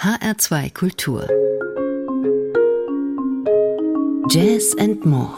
HR2 Kultur. Jazz and More.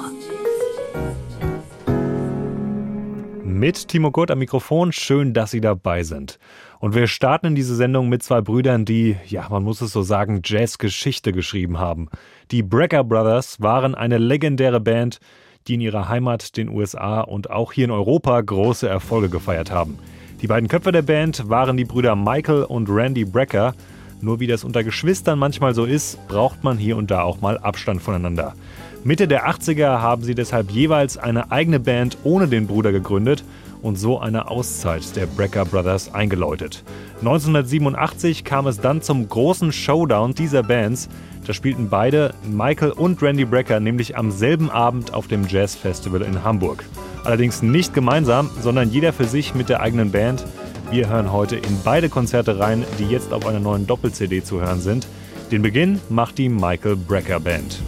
Mit Timo Kurt am Mikrofon, schön, dass Sie dabei sind. Und wir starten in diese Sendung mit zwei Brüdern, die, ja, man muss es so sagen, Jazzgeschichte geschrieben haben. Die Brecker Brothers waren eine legendäre Band, die in ihrer Heimat, den USA und auch hier in Europa große Erfolge gefeiert haben. Die beiden Köpfe der Band waren die Brüder Michael und Randy Brecker. Nur wie das unter Geschwistern manchmal so ist, braucht man hier und da auch mal Abstand voneinander. Mitte der 80er haben sie deshalb jeweils eine eigene Band ohne den Bruder gegründet und so eine Auszeit der Brecker Brothers eingeläutet. 1987 kam es dann zum großen Showdown dieser Bands. Da spielten beide, Michael und Randy Brecker, nämlich am selben Abend auf dem Jazz Festival in Hamburg. Allerdings nicht gemeinsam, sondern jeder für sich mit der eigenen Band. Wir hören heute in beide Konzerte rein, die jetzt auf einer neuen Doppel-CD zu hören sind. Den Beginn macht die Michael Brecker Band.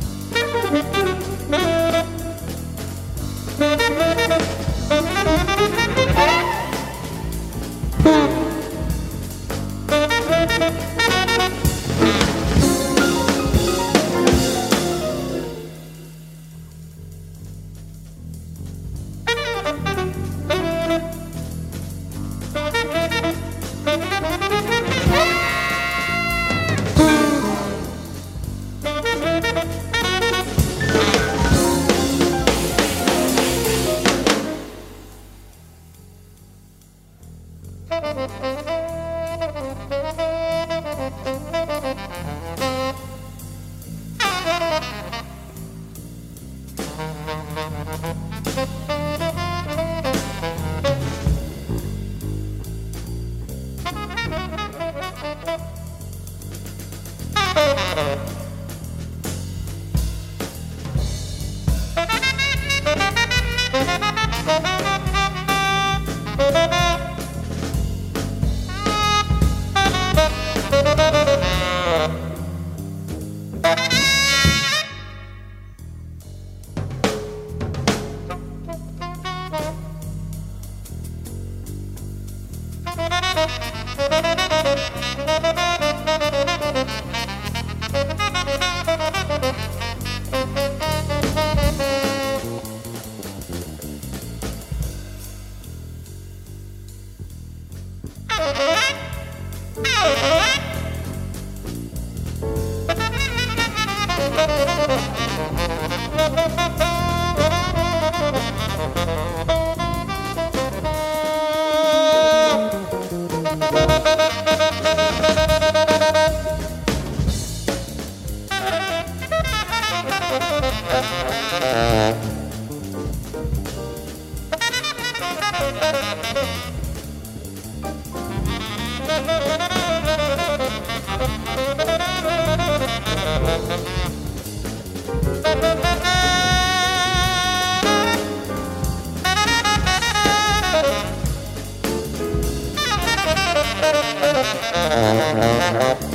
Thank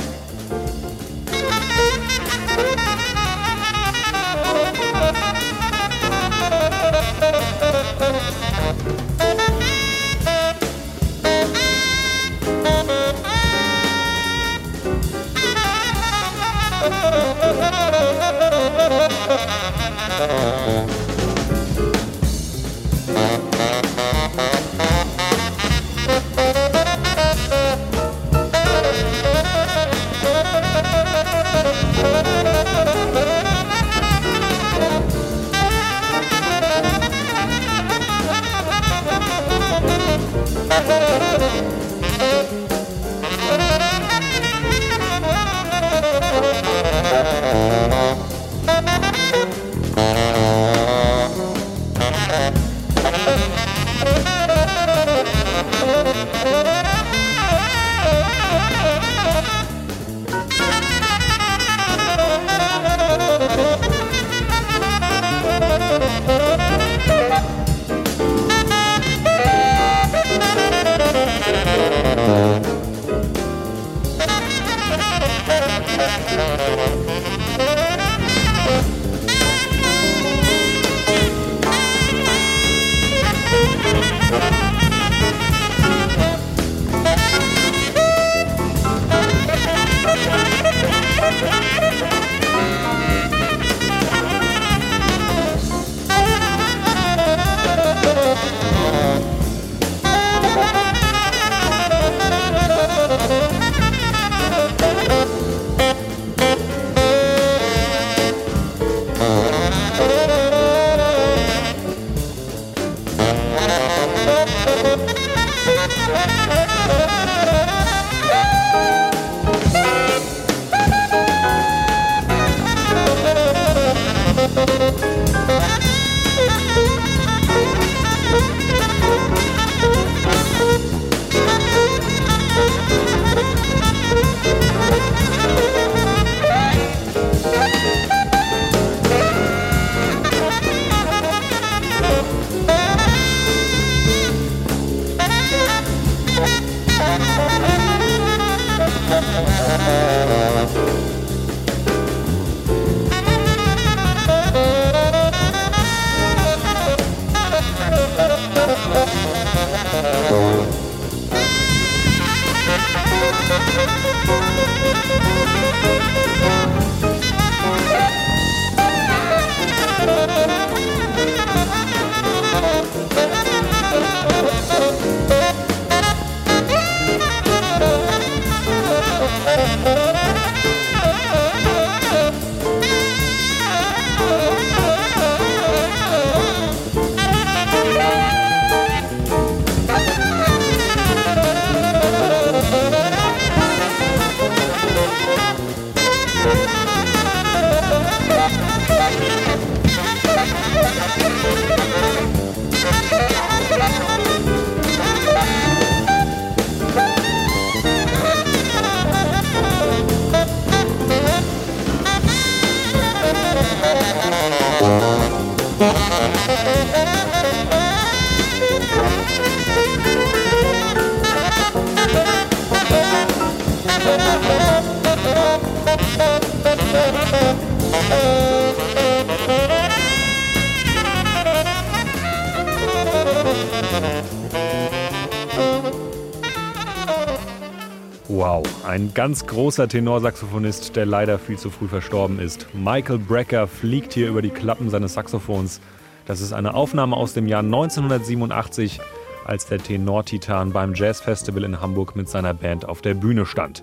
Wow, ein ganz großer Tenorsaxophonist, der leider viel zu früh verstorben ist. Michael Brecker fliegt hier über die Klappen seines Saxophons. Das ist eine Aufnahme aus dem Jahr 1987, als der Tenor-Titan beim Jazzfestival in Hamburg mit seiner Band auf der Bühne stand.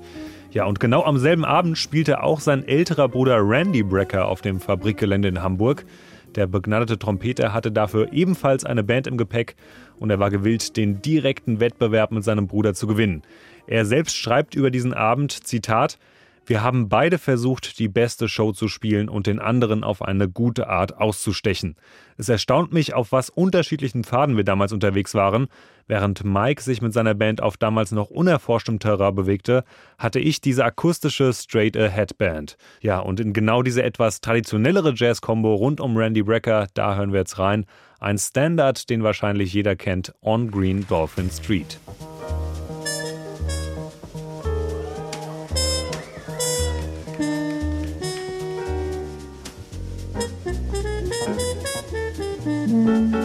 Ja, und genau am selben Abend spielte auch sein älterer Bruder Randy Brecker auf dem Fabrikgelände in Hamburg. Der begnadete Trompeter hatte dafür ebenfalls eine Band im Gepäck und er war gewillt, den direkten Wettbewerb mit seinem Bruder zu gewinnen. Er selbst schreibt über diesen Abend, Zitat, wir haben beide versucht, die beste Show zu spielen und den anderen auf eine gute Art auszustechen. Es erstaunt mich, auf was unterschiedlichen Pfaden wir damals unterwegs waren. Während Mike sich mit seiner Band auf damals noch unerforschtem Terrain bewegte, hatte ich diese akustische Straight Ahead Band. Ja, und in genau diese etwas traditionellere Jazz-Kombo rund um Randy Brecker, da hören wir jetzt rein. Ein Standard, den wahrscheinlich jeder kennt, On Green Dolphin Street. Abend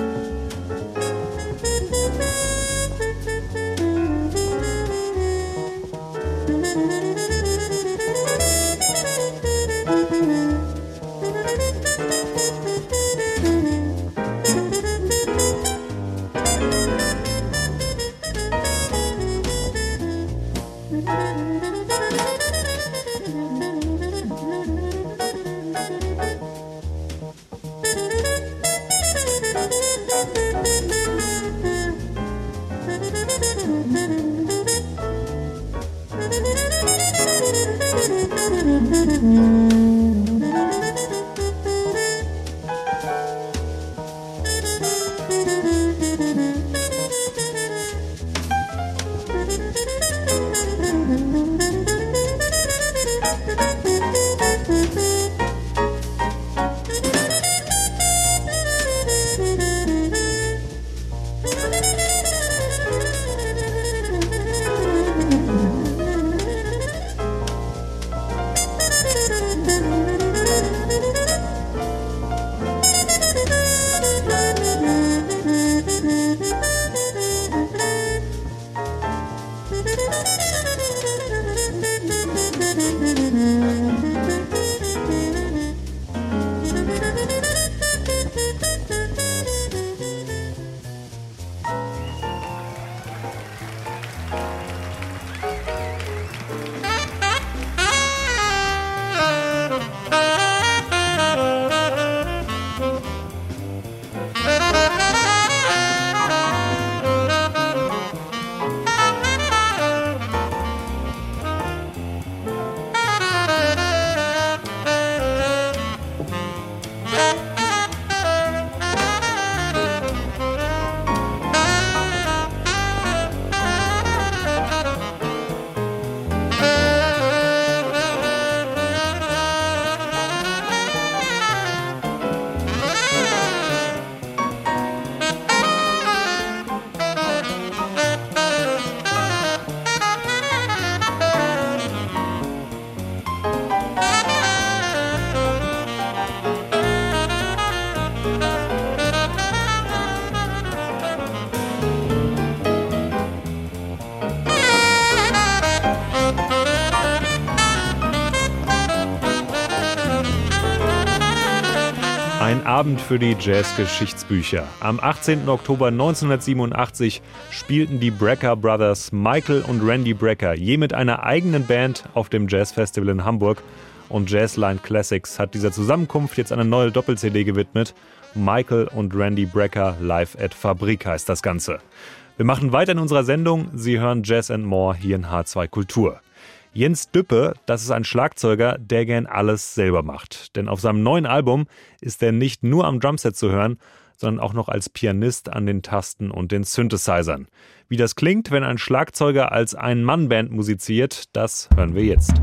für die Jazz-Geschichtsbücher. Am 18. Oktober 1987 spielten die Brecker Brothers Michael und Randy Brecker je mit einer eigenen Band auf dem Jazzfestival in Hamburg. Und Jazzline Classics hat dieser Zusammenkunft jetzt eine neue Doppel-CD gewidmet. Michael und Randy Brecker live at Fabrik heißt das Ganze. Wir machen weiter in unserer Sendung. Sie hören Jazz and More hier in H2 Kultur. Jens Düppe, das ist ein Schlagzeuger, der gern alles selber macht. Denn auf seinem neuen Album ist er nicht nur am Drumset zu hören, sondern auch noch als Pianist an den Tasten und den Synthesizern. Wie das klingt, wenn ein Schlagzeuger als Ein-Mann-Band musiziert, das hören wir jetzt.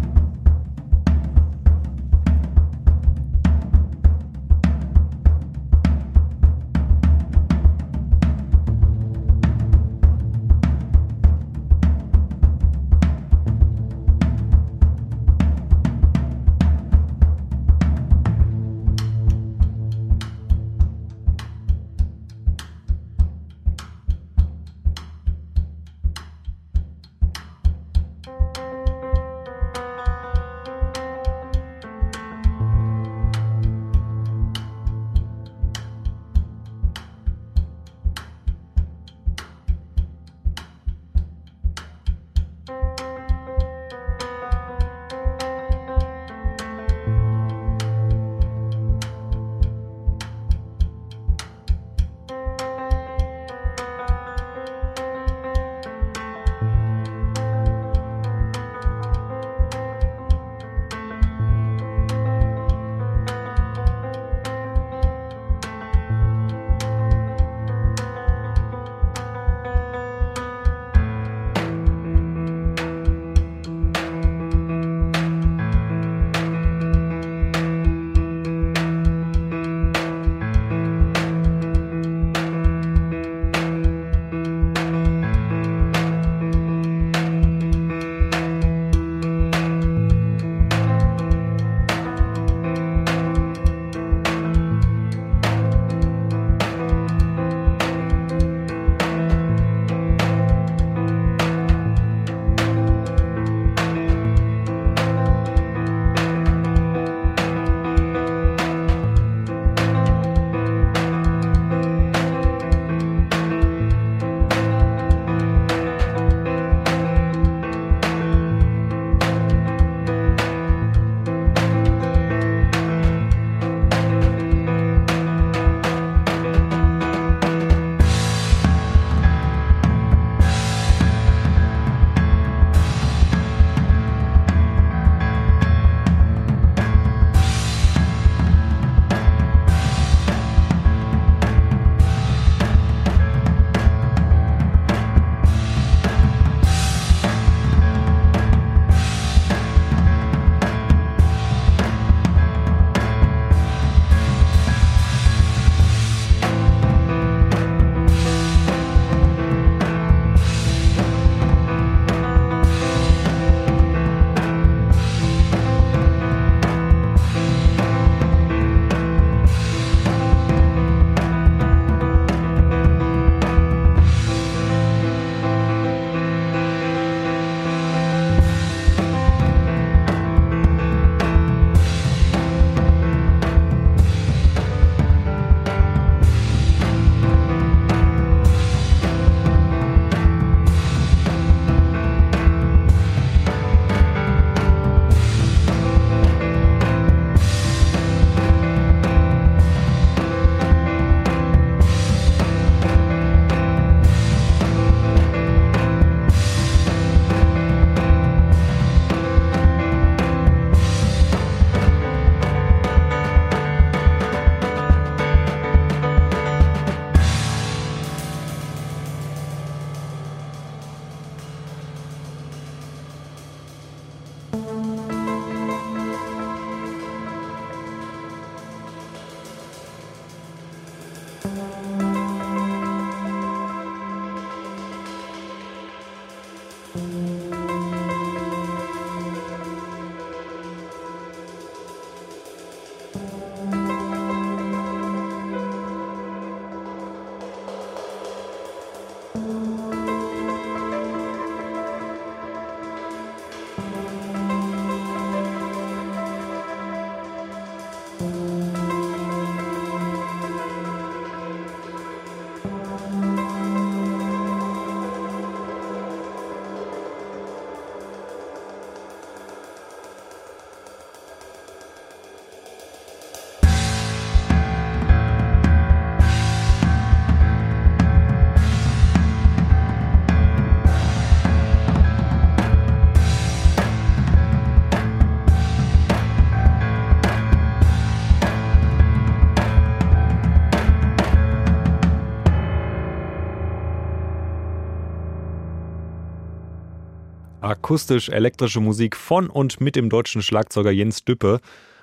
Akustisch-elektrische Musik von und mit dem deutschen Schlagzeuger Jens Düppe.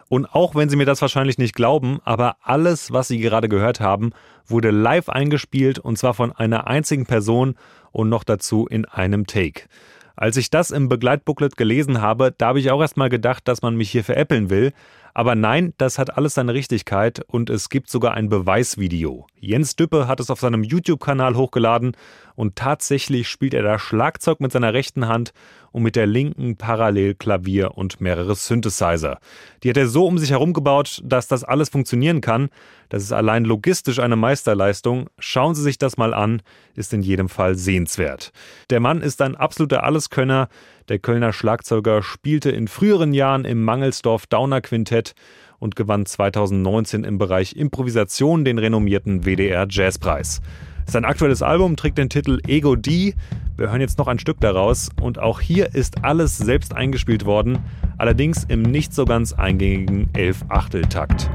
Und auch wenn Sie mir das wahrscheinlich nicht glauben, aber alles, was Sie gerade gehört haben, wurde live eingespielt und zwar von einer einzigen Person und noch dazu in einem Take. Als ich das im Begleitbooklet gelesen habe, da habe ich auch erstmal gedacht, dass man mich hier veräppeln will. Aber nein, das hat alles seine Richtigkeit und es gibt sogar ein Beweisvideo. Jens Düppe hat es auf seinem YouTube-Kanal hochgeladen und tatsächlich spielt er da Schlagzeug mit seiner rechten Hand und mit der linken parallel Klavier und mehrere Synthesizer. Die hat er so um sich herum gebaut, dass das alles funktionieren kann. Das ist allein logistisch eine Meisterleistung. Schauen Sie sich das mal an, ist in jedem Fall sehenswert. Der Mann ist ein absoluter Alleskönner. Der Kölner Schlagzeuger spielte in früheren Jahren im Mangelsdorf Downer Quintett und gewann 2019 im Bereich Improvisation den renommierten WDR Jazzpreis. Sein aktuelles Album trägt den Titel Ego D. Wir hören jetzt noch ein Stück daraus und auch hier ist alles selbst eingespielt worden, allerdings im nicht so ganz eingängigen Elf-Achtel-Takt.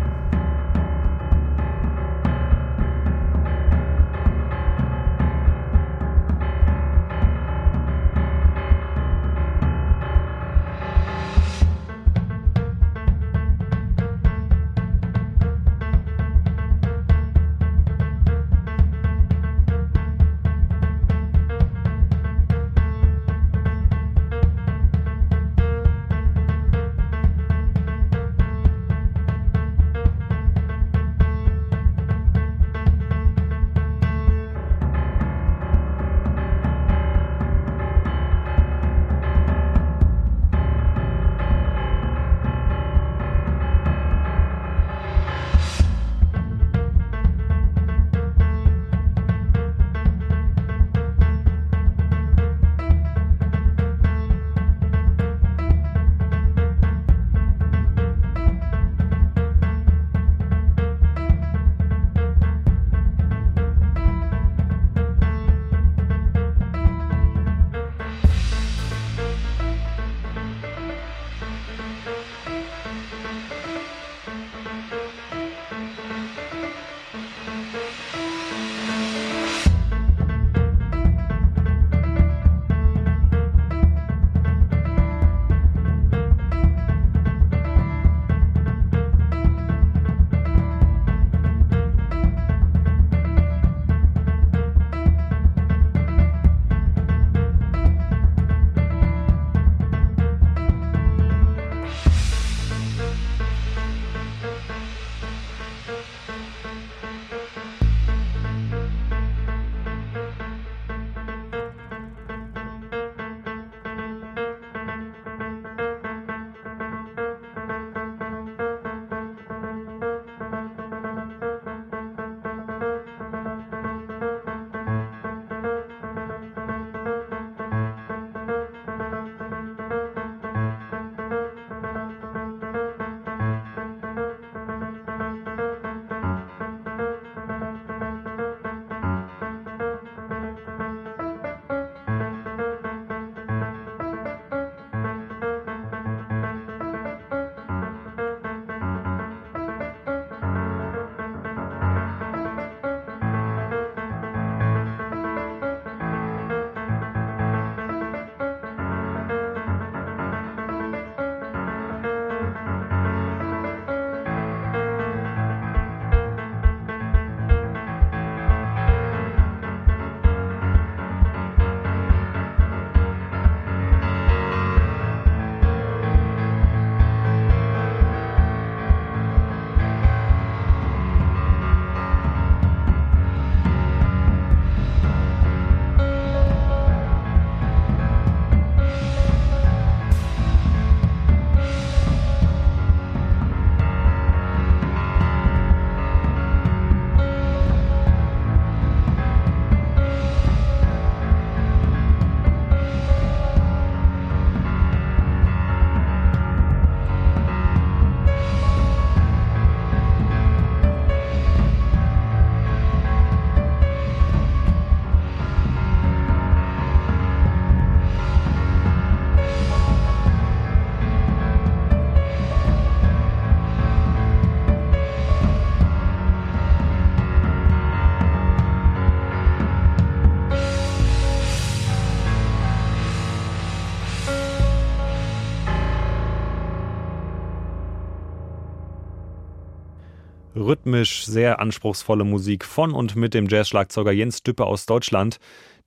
Rhythmisch sehr anspruchsvolle Musik von und mit dem Jazzschlagzeuger Jens Düppe aus Deutschland.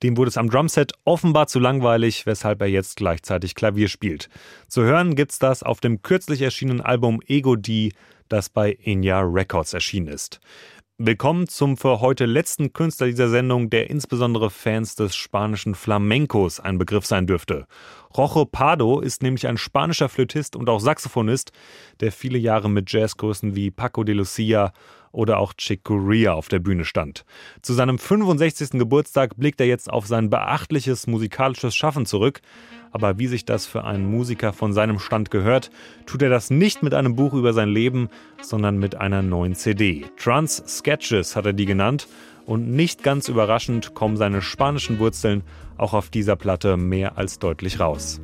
Dem wurde es am Drumset offenbar zu langweilig, weshalb er jetzt gleichzeitig Klavier spielt. Zu hören gibt's das auf dem kürzlich erschienenen Album Ego D, das bei Enya Records erschienen ist. Willkommen zum für heute letzten Künstler dieser Sendung, der insbesondere Fans des spanischen Flamencos ein Begriff sein dürfte. Rojo Pardo ist nämlich ein spanischer Flötist und auch Saxophonist, der viele Jahre mit Jazzgrößen wie Paco de Lucia oder auch Chick Corea auf der Bühne stand. Zu seinem 65. Geburtstag blickt er jetzt auf sein beachtliches musikalisches Schaffen zurück. Aber wie sich das für einen Musiker von seinem Stand gehört, tut er das nicht mit einem Buch über sein Leben, sondern mit einer neuen CD. Trans Sketches hat er die genannt. Und nicht ganz überraschend kommen seine spanischen Wurzeln auch auf dieser Platte mehr als deutlich raus.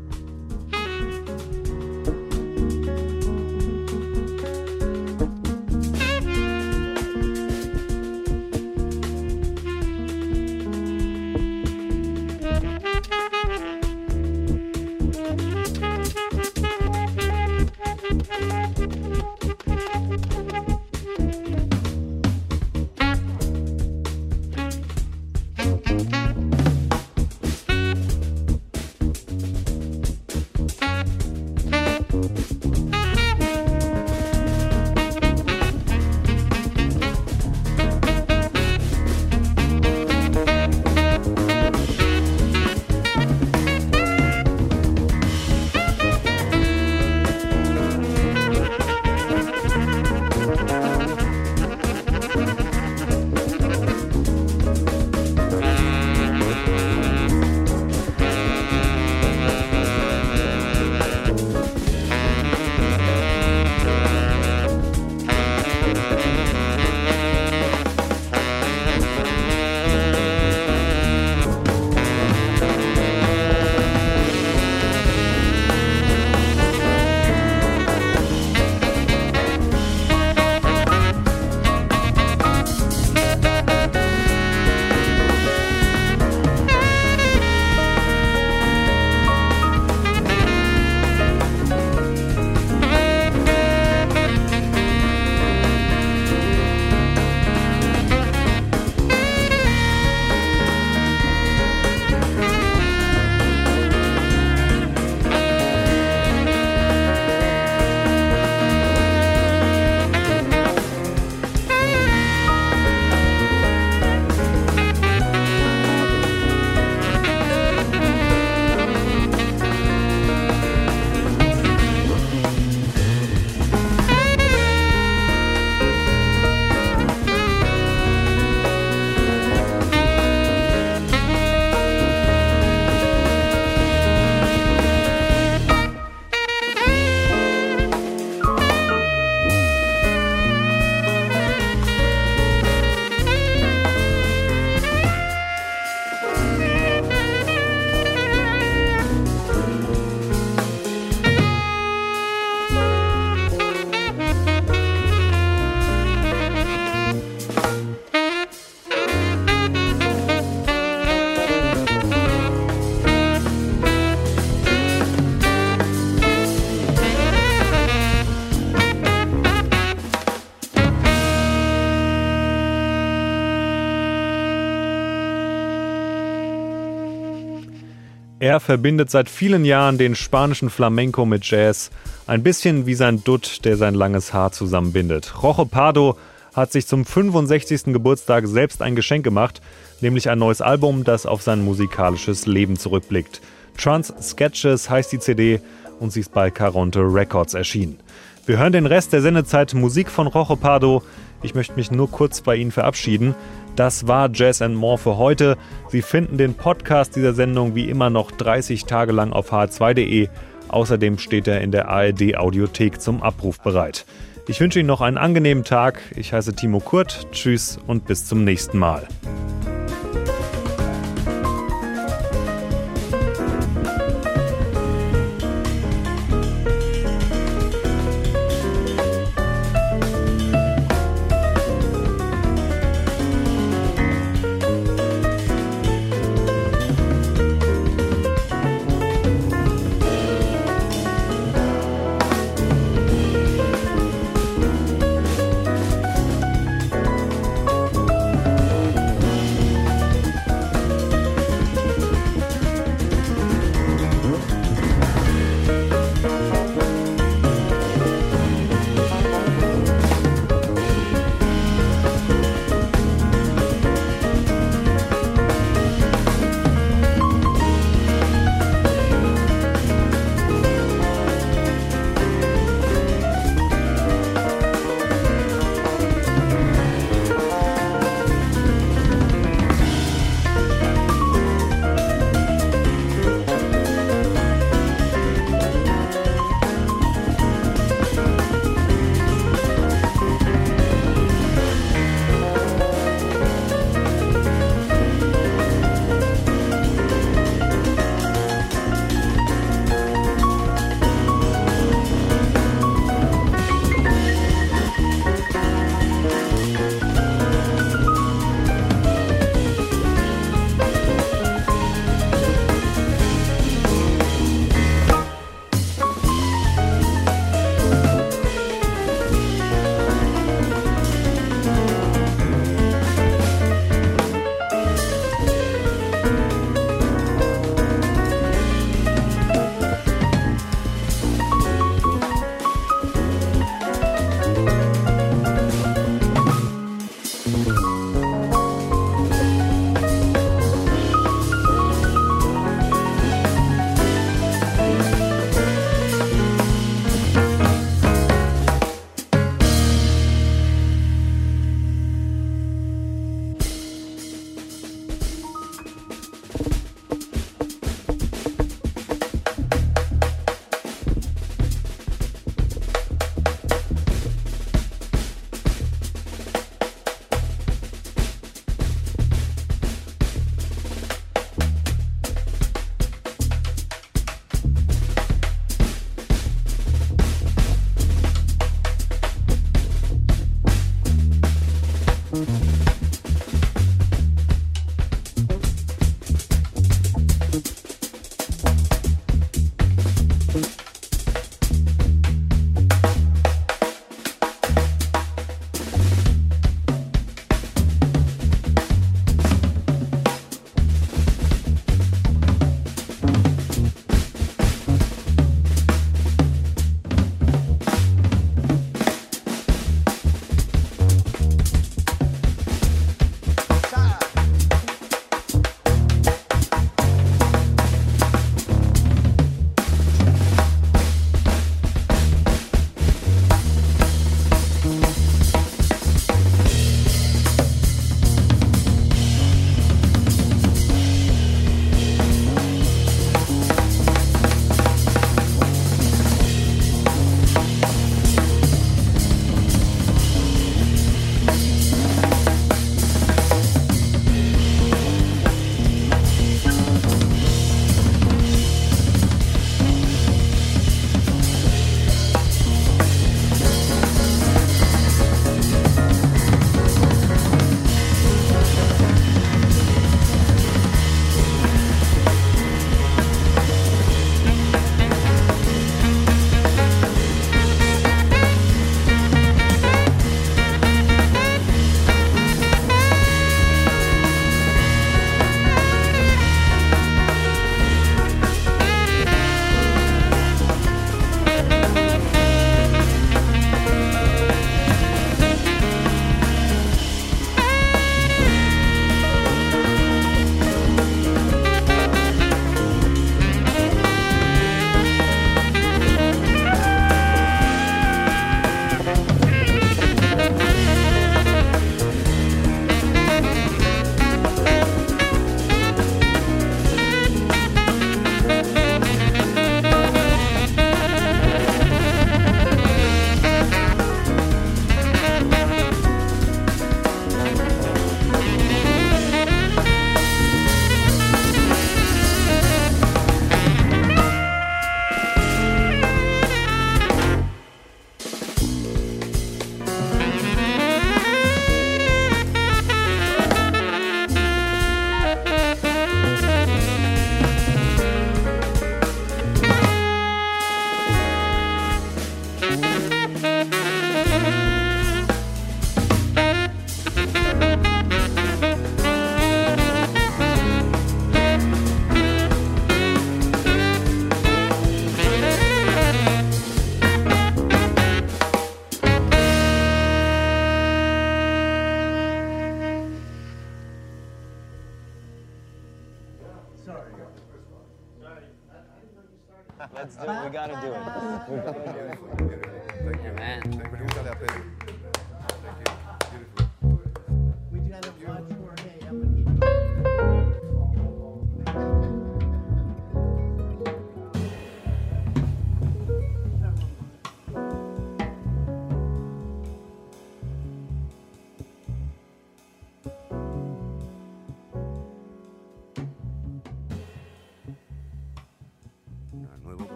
Er verbindet seit vielen Jahren den spanischen Flamenco mit Jazz, ein bisschen wie sein Dutt, der sein langes Haar zusammenbindet. Rojo Pardo hat sich zum 65. Geburtstag selbst ein Geschenk gemacht, nämlich ein neues Album, das auf sein musikalisches Leben zurückblickt. Trans Sketches heißt die CD und sie ist bei Caronte Records erschienen. Wir hören den Rest der Sendezeit Musik von Rojo Pardo. Ich möchte mich nur kurz bei Ihnen verabschieden. Das war Jazz and More für heute. Sie finden den Podcast dieser Sendung wie immer noch 30 Tage lang auf h2.de. Außerdem steht er in der ARD Audiothek zum Abruf bereit. Ich wünsche Ihnen noch einen angenehmen Tag. Ich heiße Timo Kurt. Tschüss und bis zum nächsten Mal.